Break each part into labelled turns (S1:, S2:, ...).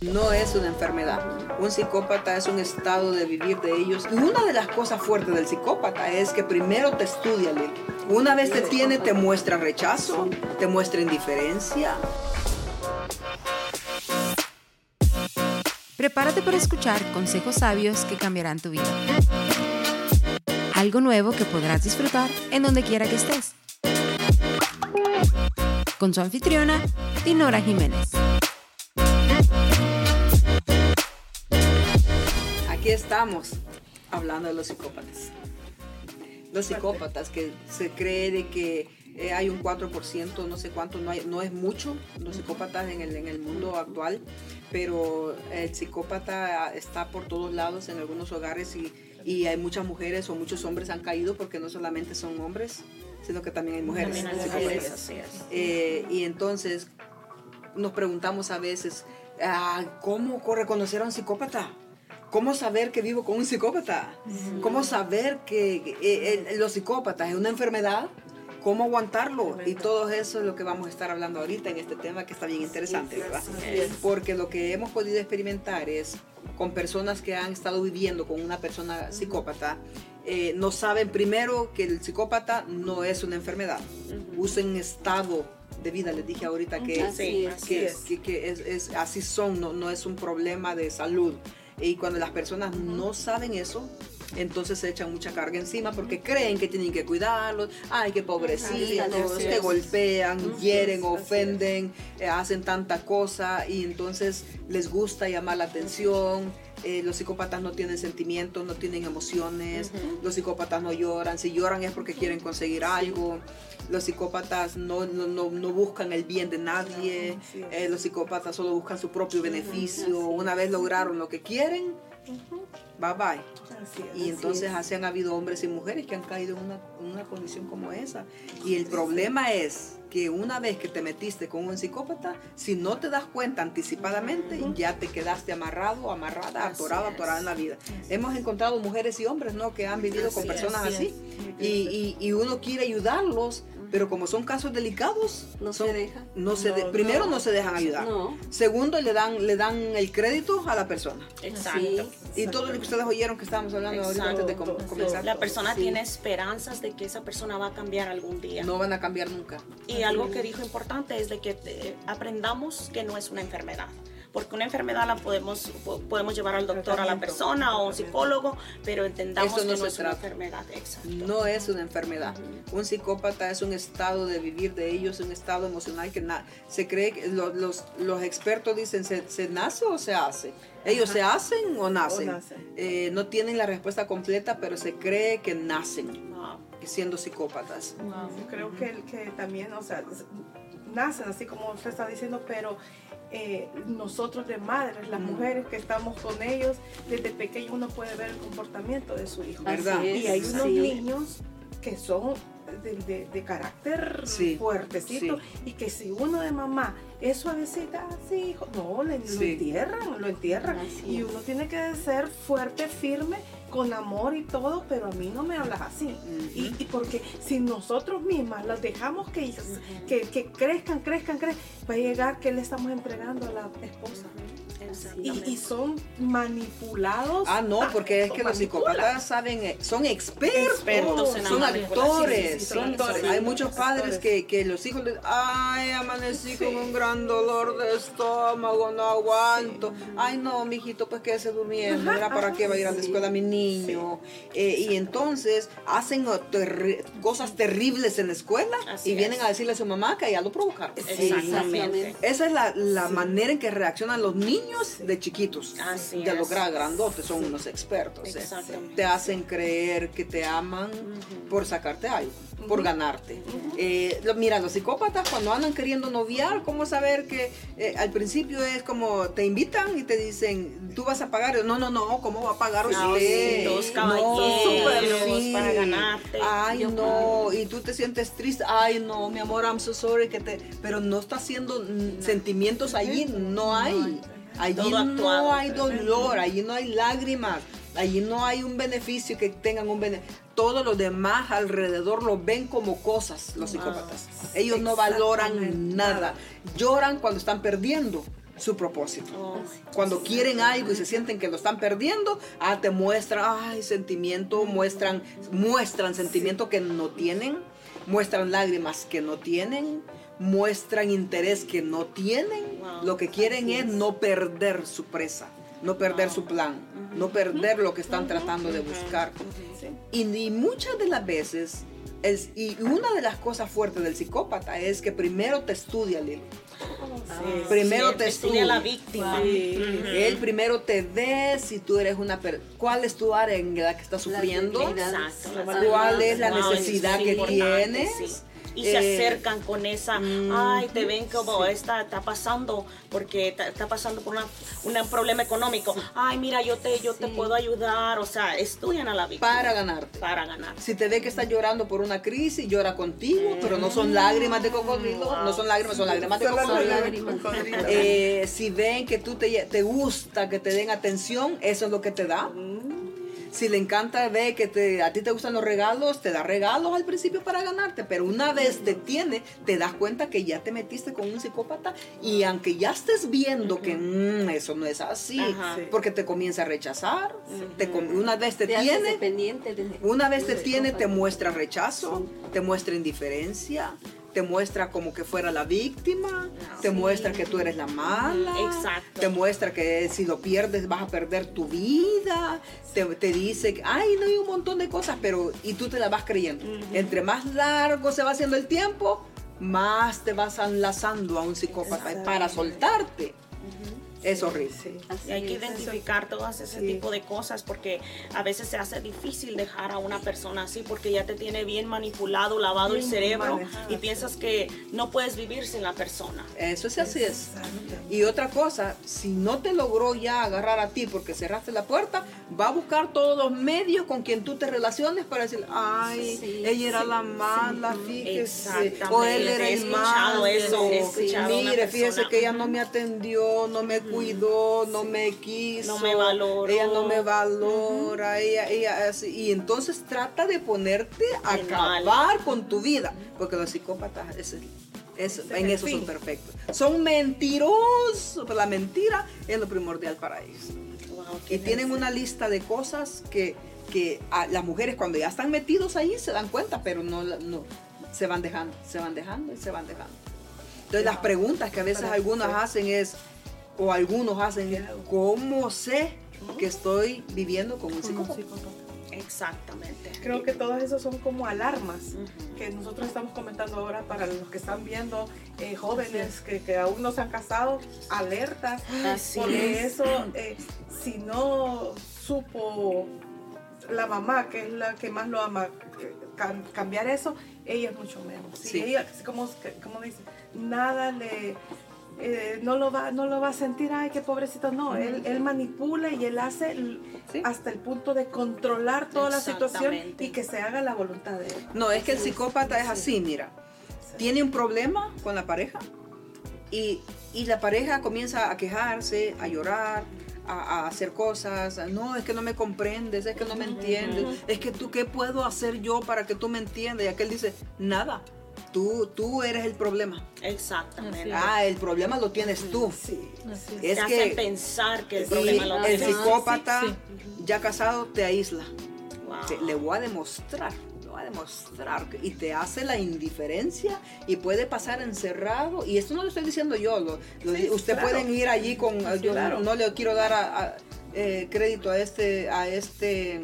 S1: No es una enfermedad. Un psicópata es un estado de vivir de ellos. Y una de las cosas fuertes del psicópata es que primero te estudia. Una vez te tiene, te muestra rechazo, te muestra indiferencia.
S2: Prepárate para escuchar consejos sabios que cambiarán tu vida. Algo nuevo que podrás disfrutar en donde quiera que estés. Con su anfitriona, Dinora Jiménez.
S1: Aquí estamos hablando de los psicópatas. Los psicópatas que se cree de que eh, hay un 4%, no sé cuánto, no, hay, no es mucho los psicópatas en el, en el mundo actual, pero el psicópata está por todos lados en algunos hogares y, y hay muchas mujeres o muchos hombres han caído porque no solamente son hombres, sino que también hay mujeres. Eh, y entonces nos preguntamos a veces, ah, ¿cómo reconocer a un psicópata? ¿Cómo saber que vivo con un psicópata? ¿Cómo saber que eh, los psicópatas es una enfermedad? ¿Cómo aguantarlo? Y todo eso es lo que vamos a estar hablando ahorita en este tema que está bien interesante, ¿verdad? Porque lo que hemos podido experimentar es con personas que han estado viviendo con una persona psicópata, eh, no saben primero que el psicópata no es una enfermedad, usen estado de vida, les dije ahorita que, que, es, así son, no, no es un problema de salud. Y cuando las personas no saben eso, entonces se echan mucha carga encima porque creen que tienen que cuidarlos, ay, que pobrecitos, que golpean, hieren, ofenden, eh, hacen tanta cosa y entonces les gusta llamar la atención. Eh, los psicópatas no tienen sentimientos, no tienen emociones, los psicópatas no lloran, si lloran es porque quieren conseguir algo, los psicópatas no, no, no, buscan el bien de nadie, eh, los psicópatas solo buscan su propio beneficio, una vez lograron lo que quieren, bye bye. Y entonces así han habido hombres y mujeres que han caído en una, una, condición como esa. Y el problema es que una vez que te metiste con un psicópata, si no te das cuenta anticipadamente, ya te quedaste amarrado, amarrada, atorado, atorada en la vida. Hemos encontrado mujeres y hombres ¿no? que han vivido con personas así. Y, y, y, uno quiere ayudarlos, pero como son casos delicados,
S3: no se dejan.
S1: No se primero no. se dejan ayudar. Segundo, le dan, le dan el crédito a la persona.
S3: Exacto.
S1: y todo lo que ustedes oyeron que estábamos hablando ahorita antes de comenzar.
S3: La persona tiene esperanzas de que esa persona va a cambiar algún día.
S1: No van a cambiar nunca.
S3: Y algo que dijo importante es de que eh, aprendamos que no es una enfermedad porque una enfermedad la podemos, podemos llevar al doctor a la persona o a un psicólogo, pero entendamos que no es una enfermedad. Exacto.
S1: No es una enfermedad. Un psicópata es un estado de vivir de ellos, un estado emocional que se cree que los, los, expertos dicen, ¿se, nace o se hace? Ellos se hacen o nacen. Eh, no tienen la respuesta completa, pero se cree que nacen siendo psicópatas.
S4: Yo creo que, que también, o sea, nacen así como usted está diciendo, pero eh, nosotros de madres, las mujeres que estamos con ellos, desde pequeño uno puede ver el comportamiento de su hijo. y hay unos niños que son de, carácter fuertecito y que si uno de mamá es suavecita, así, hijo, no, lo entierran, lo entierran. Y uno tiene que ser fuerte, firme con amor y todo, pero a mí no me hablas así. y, porque si nosotros mismas las dejamos que, que, que, crezcan, crezcan, crezcan, va a llegar que le estamos entregando a la esposa. Y, son manipulados.
S1: Ah, no, porque es que los psicópatas saben, eh, son expertos, son actores. Son, hay muchos padres que, que, los hijos les, ay, amanecí con un gran dolor de estómago, no aguanto. Ay, no, mijito, pues quédese durmiendo. Mira, ¿para qué va a ir a la escuela mi niño? Eh, y entonces hacen cosas terribles en la escuela y vienen a decirle a su mamá que ya lo provocaron.
S3: Exactamente.
S1: Esa es la, la manera en que reaccionan los niños de chiquitos, de los grandotes, son unos expertos. ¿eh? Te hacen creer que te aman por sacarte algo, por ganarte. Eh, mira, los psicópatas cuando andan queriendo noviar, ¿cómo saber que eh, al principio es como te invitan y te dicen, tú vas a pagar? No, no, no, ¿cómo va a pagar usted?
S3: Dos caballeros para ganarte.
S1: Ay, no, y tú te sientes triste. Ay, no, mi amor, I'm so sorry que te... Pero no está haciendo sentimientos allí, no hay. Allí no hay dolor, allí no hay lágrimas, allí no hay un beneficio que tengan un beneficio. Todos los demás alrededor lo ven como cosas, los psicópatas. Ellos no valoran nada. Lloran cuando están perdiendo, su propósito. Oh, Cuando quieren algo y se sienten que lo están perdiendo, ah, te muestran, ay, sentimiento, muestran, muestran sentimiento que no tienen, muestran lágrimas que no tienen, muestran interés que no tienen. Lo que quieren es. no perder su presa, no perder su plan, no perder lo que están tratando de buscar. Y, y muchas de las veces y una de las cosas fuertes del psicópata es que primero te estudia, Lilo. primero te estudia
S3: la víctima.
S1: Él primero te ve si tú eres una cuál es tu área en la que estás sufriendo, cuál es la necesidad que tienes
S3: y se eh, acercan con esa, ay, te ven como está, está pasando, porque está, pasando por una, un problema económico, ay, mira, yo te, yo te puedo ayudar, o sea, estudian a la víctima.
S1: Para ganarte.
S3: Para ganar.
S1: Si te ve que está llorando por una crisis, llora contigo, pero no son lágrimas de cocodrilo, no son lágrimas, son lágrimas de cocodrilo. Eh, si ven que tú te, te gusta que te den atención, eso es lo que te da. Si le encanta ver que te, a ti te gustan los regalos, te da regalos al principio para ganarte, pero una vez te tiene, te das cuenta que ya te metiste con un psicópata y aunque ya estés viendo que mm, eso no es así, porque te comienza a rechazar, una vez te, tiene, una vez te tiene, te muestra rechazo, te muestra indiferencia, te muestra como que fuera la víctima, te muestra que tú eres la mala, te muestra que si lo pierdes vas a perder tu vida, te, te, dice que, ay, no hay un montón de cosas, pero y tú te la vas creyendo. Entre más largo se va haciendo el tiempo, más te vas enlazando a un psicópata para soltarte es horrible.
S3: y hay que identificar todas ese tipo de cosas porque a veces se hace difícil dejar a una persona así porque ya te tiene bien manipulado, lavado el cerebro y piensas que no puedes vivir sin la persona.
S1: Eso sí, así es. Y otra cosa, si no te logró ya agarrar a ti porque cerraste la puerta, va a buscar todos los medios con quien tú te relaciones para decir, ay, ella era la mala, fíjese, o él era el malo. Eso, Mire, fíjese que ella no me atendió, no me cuidó, no me quiso,
S3: no me valoró.
S1: ella no me valora, ella, ella y entonces trata de ponerte a acabar con tu vida, porque los psicópatas es, en eso son perfectos. Son mentirosos, pero la mentira es lo primordial para ellos. y tienen una lista de cosas que, que las mujeres cuando ya están metidos ahí se dan cuenta, pero no, no se van dejando, se van dejando y se van dejando. Entonces las preguntas que a veces algunos hacen es, o algunos hacen, ¿cómo sé que estoy viviendo con un psicópata?
S3: Exactamente.
S4: Creo que todas esas son como alarmas que nosotros estamos comentando ahora para los que están viendo eh, jóvenes que, que, aún no se han casado, alerta, porque eso, eh, si no supo la mamá, que es la que más lo ama, eh, cambiar eso, ella es mucho menos. Sí. Ella, como, como dice, nada le eh, no, lo va, no lo va a sentir, ay, qué pobrecito. No, él, él manipula y él hace hasta el punto de controlar toda la situación y que se haga la voluntad de él.
S1: No, es que el psicópata es así, mira. Tiene un problema con la pareja y, y la pareja comienza a quejarse, a llorar, a, hacer cosas. No, es que no me comprendes, es que no me entiendes. Es que tú, ¿qué puedo hacer yo para que tú me entiendas? Y aquel dice, nada. Tú, tú eres el problema.
S3: Exactamente.
S1: Ah, el problema lo tienes tú.
S3: Sí. Es que pensar que el problema lo
S1: El psicópata ya casado te aísla. le voy a demostrar, le voy a demostrar y te hace la indiferencia y puede pasar encerrado y esto no lo estoy diciendo yo. Lo, usted pueden ir allí con yo no, le quiero dar eh, crédito a este a este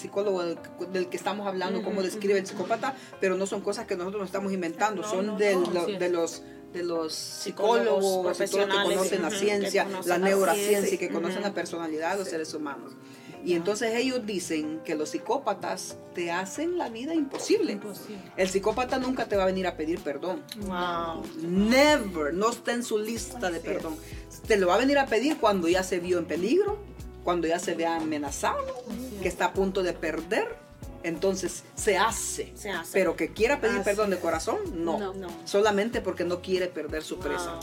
S1: psicólogo del, que estamos hablando, cómo describe el psicópata, pero no son cosas que nosotros nos estamos inventando, son de, de los de los psicólogos, profesionales que conocen la ciencia, la neurociencia y que conocen la personalidad de los seres humanos. Y entonces ellos dicen que los psicópatas te hacen la vida imposible. El psicópata nunca te va a venir a pedir perdón.
S3: Wow.
S1: Never, no está en su lista de perdón. Te lo va a venir a pedir cuando ya se vio en peligro, cuando ya se vea amenazado, que está a punto de perder, entonces se hace. Pero que quiera pedir perdón de corazón, no. Solamente porque no quiere perder su presa.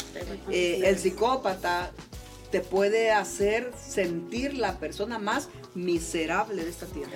S1: Eh, el psicópata te puede hacer sentir la persona más miserable de esta tierra.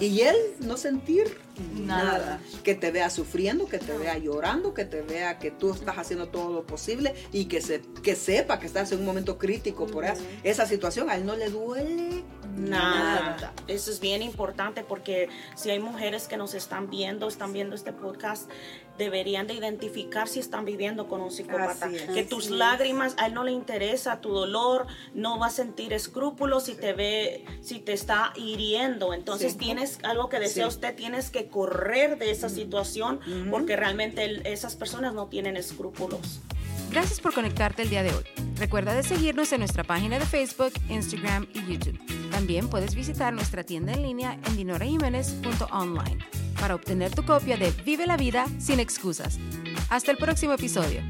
S1: Y él no sentir nada. Que te vea sufriendo, que te vea llorando, que te vea que tú estás haciendo todo lo posible y que, se, que sepa que estás en un momento crítico por esa, situación. A él no le duele
S3: nada. Eso es bien importante porque si hay mujeres que nos están viendo, están viendo este podcast, deberían de identificar si están viviendo con un psicópata. que tus lágrimas, a él no le interesa tu dolor, no va a sentir escrúpulos si te ve, si te está hiriendo. Entonces tienes algo que desea usted, tienes que correr de esa situación porque realmente esas personas no tienen escrúpulos.
S2: Gracias por conectarte el día de hoy. Recuerda de seguirnos en nuestra página de Facebook, Instagram y YouTube. También puedes visitar nuestra tienda en línea en dinorajiménez.online para obtener tu copia de Vive la vida sin excusas. Hasta el próximo episodio.